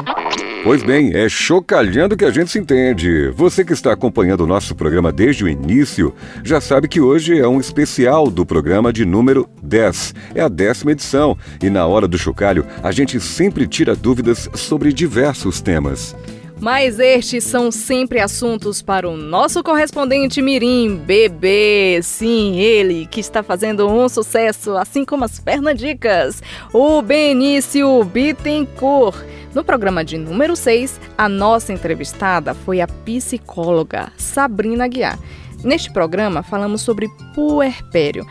Pois bem, é chocalhando que a gente se entende. Você que está acompanhando o nosso programa desde o início já sabe que hoje é um especial do programa de número 10. É a décima edição e na hora do chocalho a gente sempre tira dúvidas sobre diversos temas. Mas estes são sempre assuntos para o nosso correspondente Mirim, bebê. Sim, ele que está fazendo um sucesso, assim como as Fernandicas, o Benício Bittencourt. No programa de número 6, a nossa entrevistada foi a psicóloga Sabrina Guiar. Neste programa, falamos sobre puerpério.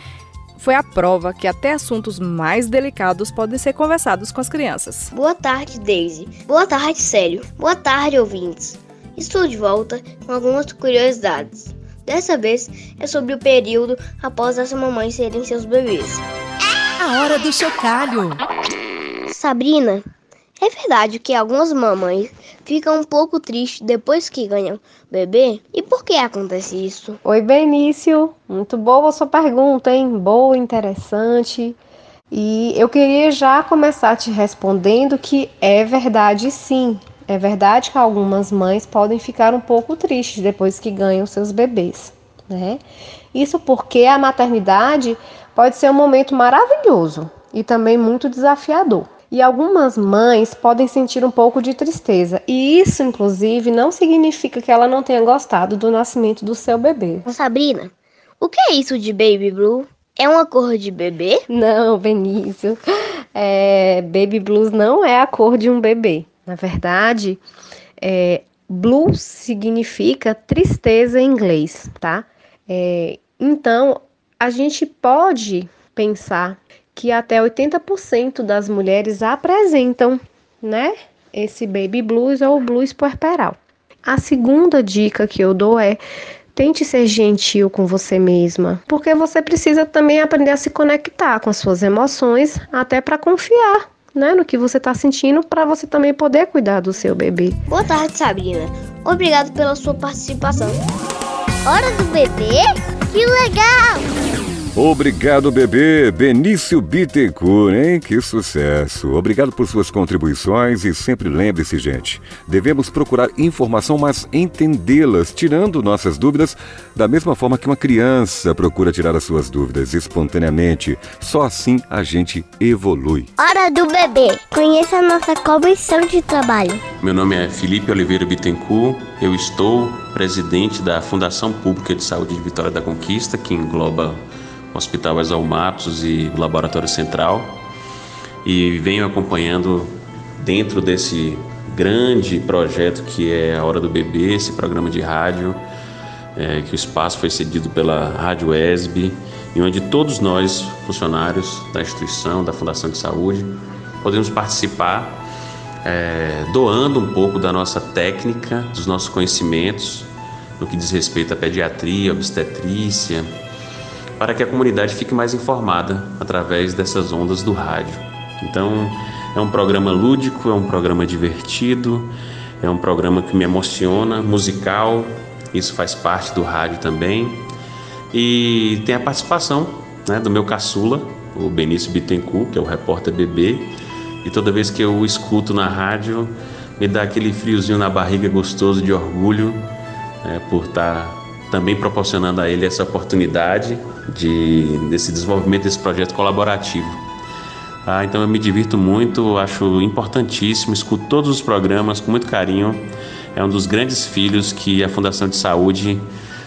Foi a prova que até assuntos mais delicados podem ser conversados com as crianças. Boa tarde, Daisy. Boa tarde, Célio. Boa tarde, ouvintes. Estou de volta com algumas curiosidades. Dessa vez é sobre o período após as mamães serem seus bebês. A hora do chocalho. Sabrina, é verdade que algumas mamães ficam um pouco tristes depois que ganham bebê? E por que acontece isso? Oi, Benício. Muito boa a sua pergunta, hein? Boa, interessante. E eu queria já começar te respondendo que é verdade sim. É verdade que algumas mães podem ficar um pouco tristes depois que ganham seus bebês, né? Isso porque a maternidade pode ser um momento maravilhoso e também muito desafiador. E algumas mães podem sentir um pouco de tristeza, e isso, inclusive, não significa que ela não tenha gostado do nascimento do seu bebê. Sabrina, o que é isso de baby blue? É uma cor de bebê? Não, Benício. É, baby blues não é a cor de um bebê. Na verdade, é, blue significa tristeza em inglês, tá? É, então, a gente pode pensar que até 80% das mulheres apresentam, né, esse baby blues ou blues puerperal. A segunda dica que eu dou é tente ser gentil com você mesma, porque você precisa também aprender a se conectar com as suas emoções, até para confiar né, no que você está sentindo para você também poder cuidar do seu bebê. Boa tarde, Sabrina. Obrigado pela sua participação. Hora do bebê? Que legal! Obrigado, bebê. Benício Bittencourt, hein? Que sucesso. Obrigado por suas contribuições e sempre lembre-se, gente, devemos procurar informação, mas entendê-las, tirando nossas dúvidas da mesma forma que uma criança procura tirar as suas dúvidas espontaneamente. Só assim a gente evolui. Hora do bebê. Conheça a nossa comissão de trabalho. Meu nome é Felipe Oliveira Bittencourt. Eu estou presidente da Fundação Pública de Saúde de Vitória da Conquista, que engloba Hospital Exalmatos e Laboratório Central. E venho acompanhando dentro desse grande projeto que é a Hora do Bebê, esse programa de rádio, é, que o espaço foi cedido pela Rádio ESB, e onde todos nós, funcionários da instituição, da Fundação de Saúde, podemos participar é, doando um pouco da nossa técnica, dos nossos conhecimentos no que diz respeito à pediatria, obstetrícia, para que a comunidade fique mais informada através dessas ondas do rádio. Então, é um programa lúdico, é um programa divertido, É um programa que me emociona, musical, isso faz parte do rádio também. E tem a participação né, do meu caçula, o Benício Bittencourt, que é o repórter bebê. E toda vez que eu escuto na rádio, me dá aquele friozinho na barriga gostoso de orgulho né, por estar também proporcionando a ele essa oportunidade de, desse desenvolvimento desse projeto colaborativo. Ah, então eu me divirto muito, acho importantíssimo, escuto todos os programas com muito carinho. É um dos grandes filhos que a Fundação de Saúde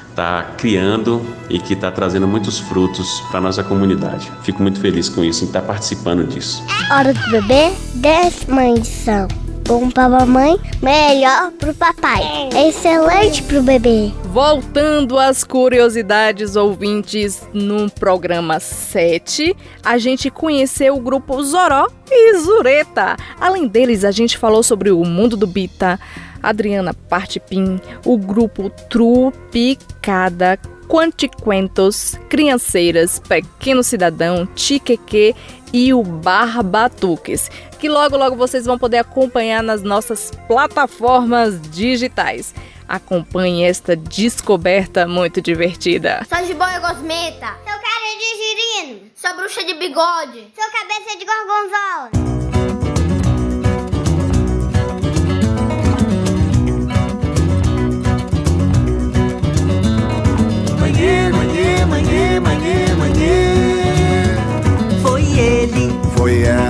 está criando e que está trazendo muitos frutos para nossa comunidade. Fico muito feliz com isso, em estar participando disso. Hora do bebê, décima edição. Bom pra mamãe, melhor pro papai. Excelente pro bebê. Voltando às curiosidades ouvintes no programa 7, a gente conheceu o grupo Zoró e Zureta. Além deles, a gente falou sobre o mundo do Bita, Adriana Partipim, o grupo Trupicada, Quantiquentos, Crianceiras, Pequeno Cidadão, Tiqueque e o Barbatuques, que logo logo vocês vão poder acompanhar nas nossas plataformas digitais. Acompanhe esta descoberta muito divertida. Sou de boia gosmeta. Sou cara de girino. Sou bruxa de bigode. Sou cabeça de gorgonzola. Manhê, manhê, manhê, manhê, manhê. Foi ele, foi ela.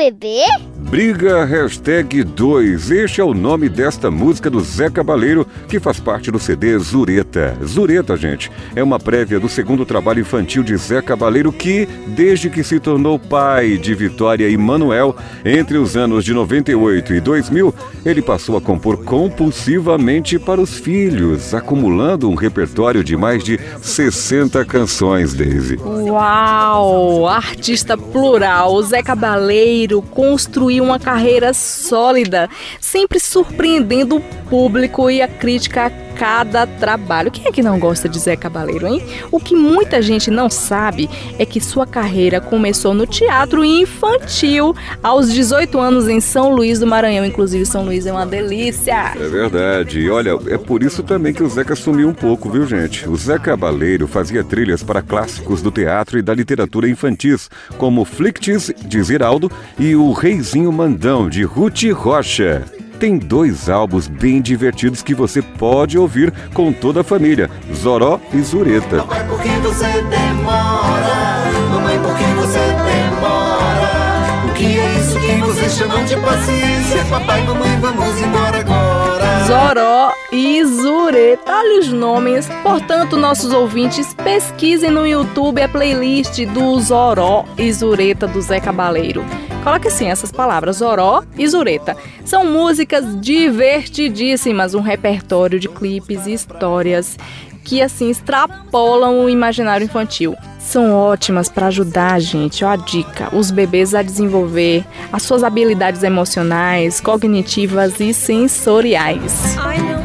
Hora do bebê? Briga Hashtag 2. Este é o nome desta música do Zé Cabaleiro, que faz parte do CD Zureta. Zureta, gente, é uma prévia do segundo trabalho infantil de Zé Cabaleiro que, desde que se tornou pai de Vitória e Manuel, entre os anos de 98 e 2000, ele passou a compor compulsivamente para os filhos, acumulando um repertório de mais de 60 canções, Daisy. Uau! Artista plural, Zé Cabaleiro construiu uma carreira sólida, sempre surpreendendo o público e a crítica cada trabalho. Quem é que não gosta de Zé Cabaleiro, hein? O que muita gente não sabe é que sua carreira começou no teatro infantil aos 18 anos em São Luís do Maranhão. Inclusive, São Luís é uma delícia. É verdade. E olha, é por isso também que o Zeca sumiu um pouco, viu, gente? O Zé Cabaleiro fazia trilhas para clássicos do teatro e da literatura infantis, como Flictis, de Ziraldo, e O Reizinho Mandão, de Ruth Rocha. Tem dois álbuns bem divertidos que você pode ouvir com toda a família, Zoró e Zureta. Papai, por que você demora? Mamãe, por que você demora? O que é isso que vocês chamam de paciência? Papai, mamãe, vamos embora agora. Zoró e Zureta. Olha os nomes. Portanto, nossos ouvintes, pesquisem no YouTube a playlist do Zoró e Zureta do Zé Cabaleiro. Coloque assim essas palavras, Zoró e Zureta. São músicas divertidíssimas, um repertório de clipes e histórias que assim extrapolam o imaginário infantil. São ótimas para ajudar a gente, ó a dica, os bebês a desenvolver as suas habilidades emocionais, cognitivas e sensoriais. Ai,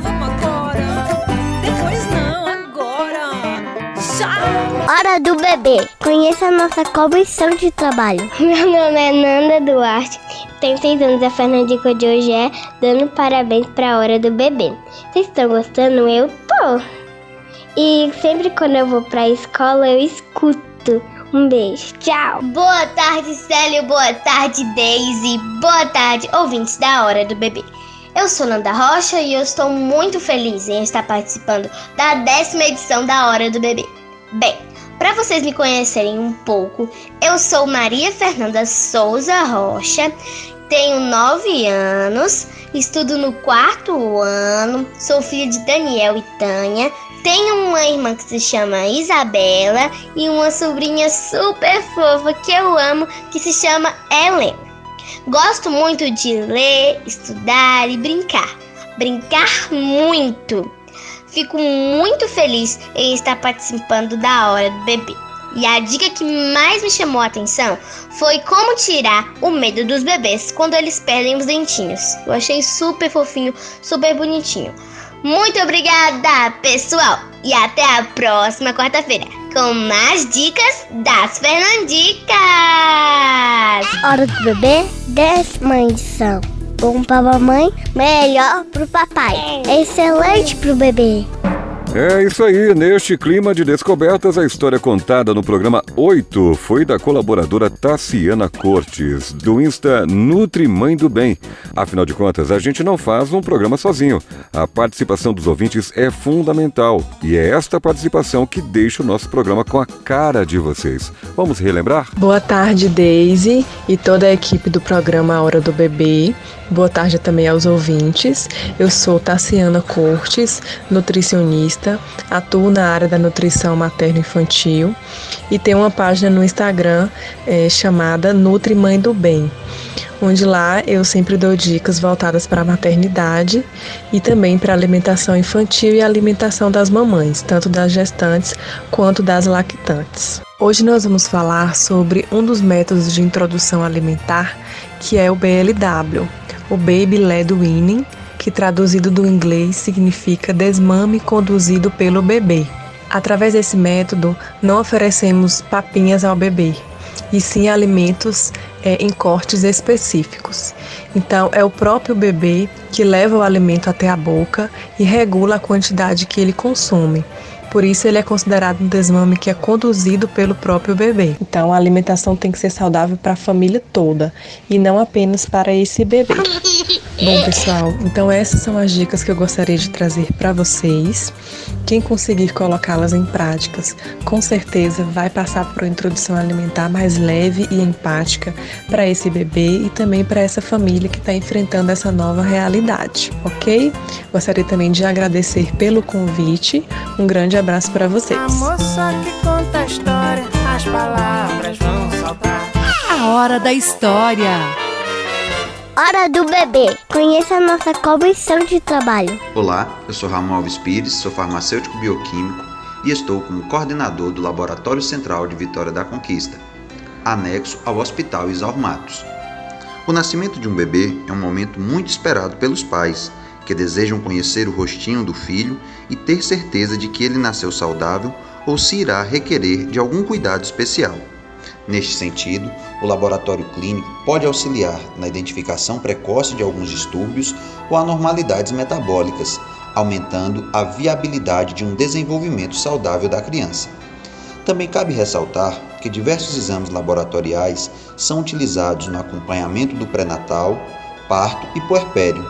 Hora do bebê. Conheça a nossa comissão de trabalho. Meu nome é Nanda Duarte. Tenho 6 anos. A Fernandica de hoje é dando parabéns para a hora do bebê. Vocês estão gostando? Eu tô. E sempre quando eu vou pra escola, eu escuto. Um beijo. Tchau. Boa tarde, Célio. Boa tarde, Daisy. Boa tarde, ouvintes da Hora do Bebê. Eu sou Nanda Rocha e eu estou muito feliz em estar participando da décima edição da Hora do Bebê. Bem, para vocês me conhecerem um pouco, eu sou Maria Fernanda Souza Rocha, tenho 9 anos, estudo no quarto ano, sou filha de Daniel e Tânia, tenho uma irmã que se chama Isabela e uma sobrinha super fofa que eu amo que se chama Helena. Gosto muito de ler, estudar e brincar. Brincar muito. Fico muito feliz em estar participando da hora do bebê. E a dica que mais me chamou a atenção foi como tirar o medo dos bebês quando eles perdem os dentinhos. Eu achei super fofinho, super bonitinho. Muito obrigada, pessoal! E até a próxima quarta-feira com mais dicas das Fernandicas! Hora do bebê, décima edição. Bom pra mamãe, melhor pro papai. Excelente pro bebê. É isso aí, neste clima de descobertas, a história contada no programa 8 foi da colaboradora Tassiana Cortes, do Insta Nutri Mãe do Bem. Afinal de contas, a gente não faz um programa sozinho. A participação dos ouvintes é fundamental e é esta participação que deixa o nosso programa com a cara de vocês. Vamos relembrar? Boa tarde, Daisy e toda a equipe do programa Hora do Bebê. Boa tarde também aos ouvintes. Eu sou Tassiana Cortes, nutricionista, atuo na área da nutrição materno-infantil e tenho uma página no Instagram eh, chamada Nutri Mãe do Bem, onde lá eu sempre dou dicas voltadas para a maternidade e também para a alimentação infantil e alimentação das mamães, tanto das gestantes quanto das lactantes. Hoje nós vamos falar sobre um dos métodos de introdução alimentar, que é o BLW, o Baby Led Weaning, que traduzido do inglês significa desmame conduzido pelo bebê. Através desse método, não oferecemos papinhas ao bebê, e sim alimentos é, em cortes específicos. Então, é o próprio bebê que leva o alimento até a boca e regula a quantidade que ele consome. Por isso, ele é considerado um desmame que é conduzido pelo próprio bebê. Então, a alimentação tem que ser saudável para a família toda e não apenas para esse bebê. Bom, pessoal, então essas são as dicas que eu gostaria de trazer para vocês. Quem conseguir colocá-las em práticas, com certeza vai passar por uma introdução alimentar mais leve e empática para esse bebê e também para essa família que está enfrentando essa nova realidade, ok? Gostaria também de agradecer pelo convite. Um grande abraço para vocês. A moça que conta a história, as palavras vão saltar. A hora da história. Hora do bebê. Conheça a nossa comissão de trabalho. Olá, eu sou Ramon Alves Pires, sou farmacêutico bioquímico e estou como coordenador do Laboratório Central de Vitória da Conquista, anexo ao Hospital Isaur Matos. O nascimento de um bebê é um momento muito esperado pelos pais, que desejam conhecer o rostinho do filho e ter certeza de que ele nasceu saudável ou se irá requerer de algum cuidado especial. Neste sentido, o laboratório clínico pode auxiliar na identificação precoce de alguns distúrbios ou anormalidades metabólicas, aumentando a viabilidade de um desenvolvimento saudável da criança. Também cabe ressaltar que diversos exames laboratoriais são utilizados no acompanhamento do pré-natal, parto e puerpério,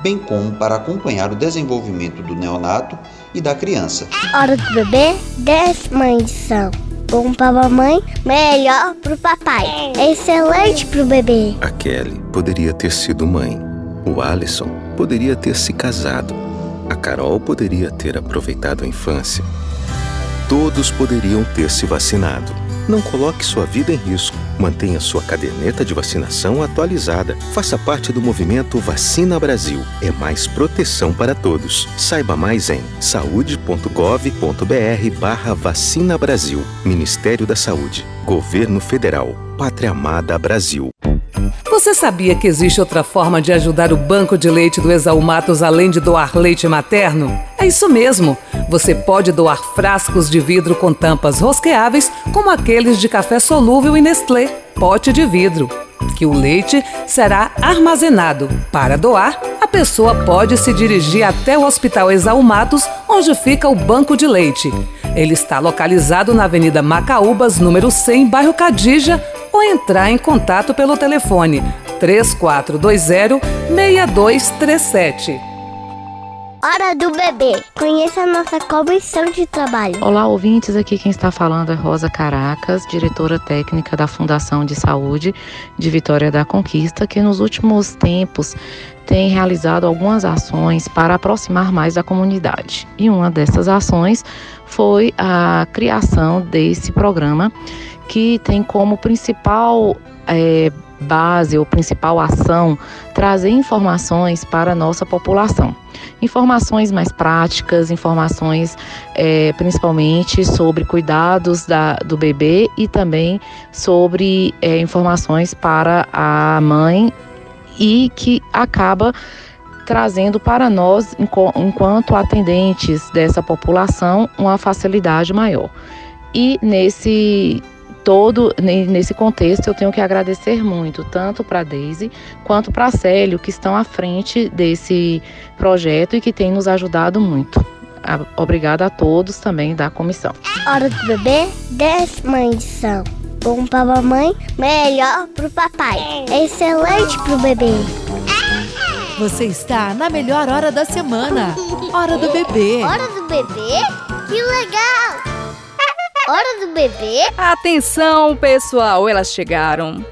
bem como para acompanhar o desenvolvimento do neonato e da criança. Hora do bebê, décima edição. Bom pra mamãe, melhor pro papai. Excelente pro bebê. A Kelly poderia ter sido mãe. O Alisson poderia ter se casado. A Carol poderia ter aproveitado a infância. Todos poderiam ter se vacinado. Não coloque sua vida em risco. Mantenha sua caderneta de vacinação atualizada. Faça parte do movimento Vacina Brasil. É mais proteção para todos. Saiba mais em saude.gov.br barra Vacina Brasil. Ministério da Saúde. Governo Federal. Pátria Amada Brasil. Você sabia que existe outra forma de ajudar o banco de leite do Exalmatos além de doar leite materno? É isso mesmo! Você pode doar frascos de vidro com tampas rosqueáveis, como aqueles de café solúvel e Nestlé, pote de vidro, que o leite será armazenado. Para doar, a pessoa pode se dirigir até o Hospital Exalmatos, onde fica o banco de leite. Ele está localizado na Avenida Macaúbas, número 100, bairro Cadija, ou entrar em contato pelo telefone 3420-6237. Hora do bebê. Conheça a nossa comissão de trabalho. Olá, ouvintes. Aqui quem está falando é Rosa Caracas, diretora técnica da Fundação de Saúde de Vitória da Conquista, que nos últimos tempos tem realizado algumas ações para aproximar mais da comunidade. E uma dessas ações foi a criação desse programa que tem como principal é, base ou principal ação trazer informações para a nossa população. Informações mais práticas, informações é, principalmente sobre cuidados da, do bebê e também sobre é, informações para a mãe e que acaba trazendo para nós, enquanto atendentes dessa população, uma facilidade maior. E nesse todo nesse contexto eu tenho que agradecer muito tanto para Daisy quanto para Célio que estão à frente desse projeto e que têm nos ajudado muito. Obrigada a todos também da comissão. Hora do bebê, décima edição. Bom para a mamãe, melhor para o papai. Excelente para o bebê. Você está na melhor hora da semana. Hora do bebê. Hora do bebê? Que legal! Hora do bebê? Atenção, pessoal, elas chegaram.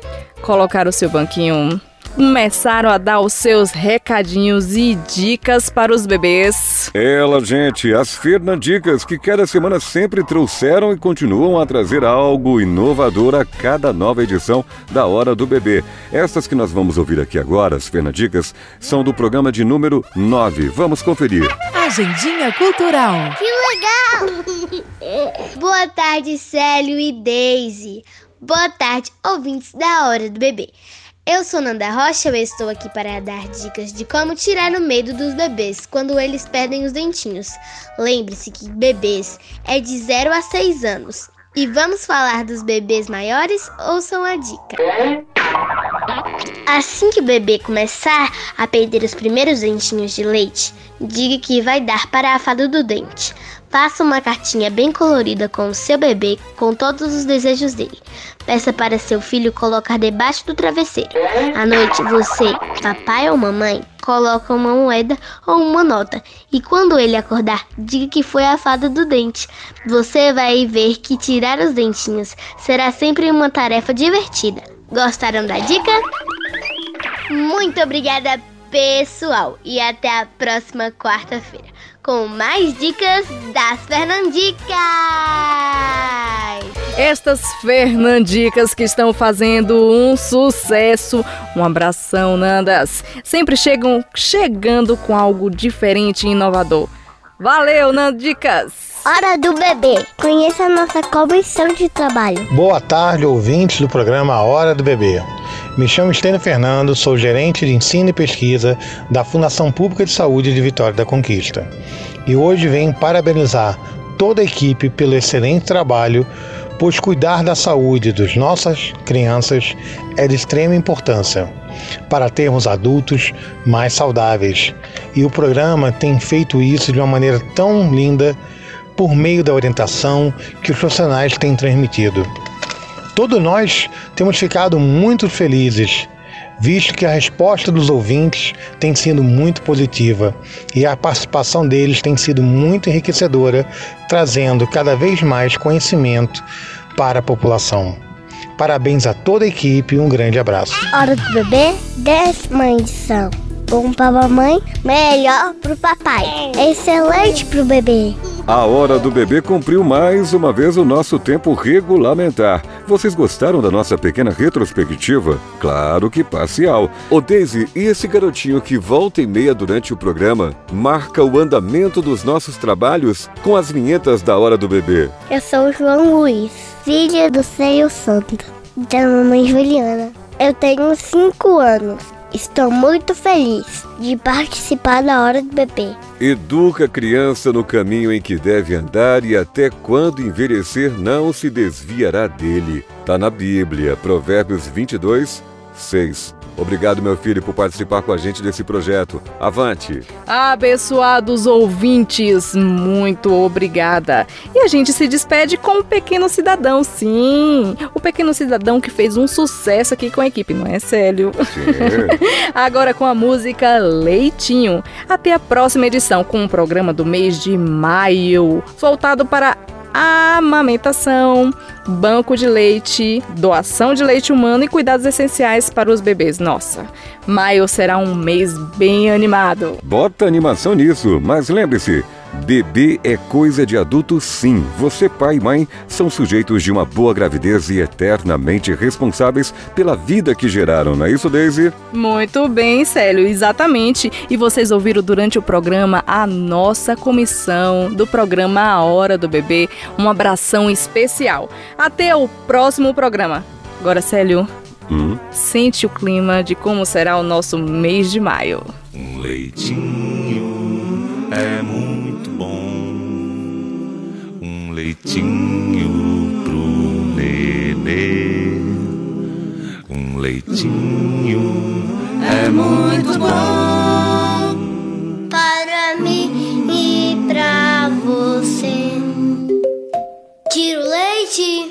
Colocaram o seu banquinho começaram a dar os seus recadinhos e dicas para os bebês. Ela, gente, as Fernandicas que cada semana sempre trouxeram e continuam a trazer algo inovador a cada nova edição da Hora do Bebê. Estas que nós vamos ouvir aqui agora, as Fernandicas, são do programa de número 9. Vamos conferir. Agendinha Cultural. Que legal! Boa tarde, Célio e Daisy. Boa tarde, ouvintes da Hora do Bebê. Eu sou Nanda Rocha e estou aqui para dar dicas de como tirar o medo dos bebês quando eles perdem os dentinhos. Lembre-se que bebês é de 0 a 6 anos. E vamos falar dos bebês maiores? Ouçam a dica. Assim que o bebê começar a perder os primeiros dentinhos de leite, diga que vai dar para a fada do dente. Faça uma cartinha bem colorida com o seu bebê com todos os desejos dele. Peça para seu filho colocar debaixo do travesseiro. À noite, você, papai ou mamãe, coloca uma moeda ou uma nota. E quando ele acordar, diga que foi a fada do dente. Você vai ver que tirar os dentinhos será sempre uma tarefa divertida. Gostaram da dica? Muito obrigada, pessoal, e até a próxima quarta-feira com mais dicas das Fernandicas. Estas Fernandicas que estão fazendo um sucesso. Um abração, Nandas. Sempre chegam chegando com algo diferente e inovador. Valeu, Nandicas! Hora do bebê. Conheça a nossa comissão de trabalho. Boa tarde, ouvintes do programa Hora do Bebê. Me chamo Estênio Fernando, sou gerente de ensino e pesquisa da Fundação Pública de Saúde de Vitória da Conquista. E hoje venho parabenizar toda a equipe pelo excelente trabalho, pois cuidar da saúde das nossas crianças é de extrema importância para termos adultos mais saudáveis. E o programa tem feito isso de uma maneira tão linda por meio da orientação que os profissionais têm transmitido. Todos nós temos ficado muito felizes, visto que a resposta dos ouvintes tem sido muito positiva e a participação deles tem sido muito enriquecedora, trazendo cada vez mais conhecimento para a população. Parabéns a toda a equipe e um grande abraço. Hora do bebê, décima edição. Bom para a mamãe, melhor para o papai. Excelente para o bebê. A hora do bebê cumpriu mais uma vez o nosso tempo regulamentar. Vocês gostaram da nossa pequena retrospectiva? Claro que parcial. Ô Daisy, e esse garotinho que volta e meia durante o programa marca o andamento dos nossos trabalhos com as vinhetas da hora do bebê? Eu sou o João Luiz, filha do Seio Santo, da mamãe Juliana. Eu tenho 5 anos. Estou muito feliz de participar da hora do bebê. Educa a criança no caminho em que deve andar e até quando envelhecer não se desviará dele. Está na Bíblia, Provérbios 22, 6. Obrigado, meu filho, por participar com a gente desse projeto. Avante! Abençoados ouvintes, muito obrigada. E a gente se despede com o Pequeno Cidadão, sim. O Pequeno Cidadão que fez um sucesso aqui com a equipe, não é, Célio? Agora com a música Leitinho. Até a próxima edição com o programa do mês de maio, voltado para amamentação, banco de leite, doação de leite humano e cuidados essenciais para os bebês. Nossa, maio será um mês bem animado. Bota animação nisso, mas lembre-se, Bebê é coisa de adulto, sim. Você, pai e mãe, são sujeitos de uma boa gravidez e eternamente responsáveis pela vida que geraram, não é isso, Daisy? Muito bem, Célio, exatamente. E vocês ouviram durante o programa a nossa comissão do programa A Hora do Bebê. Um abração especial. Até o próximo programa. Agora, Célio, hum? sente o clima de como será o nosso mês de maio. Um leitinho é muito leitinho pro nenê. Um leitinho é muito bom para mim e para você. Tira o leite.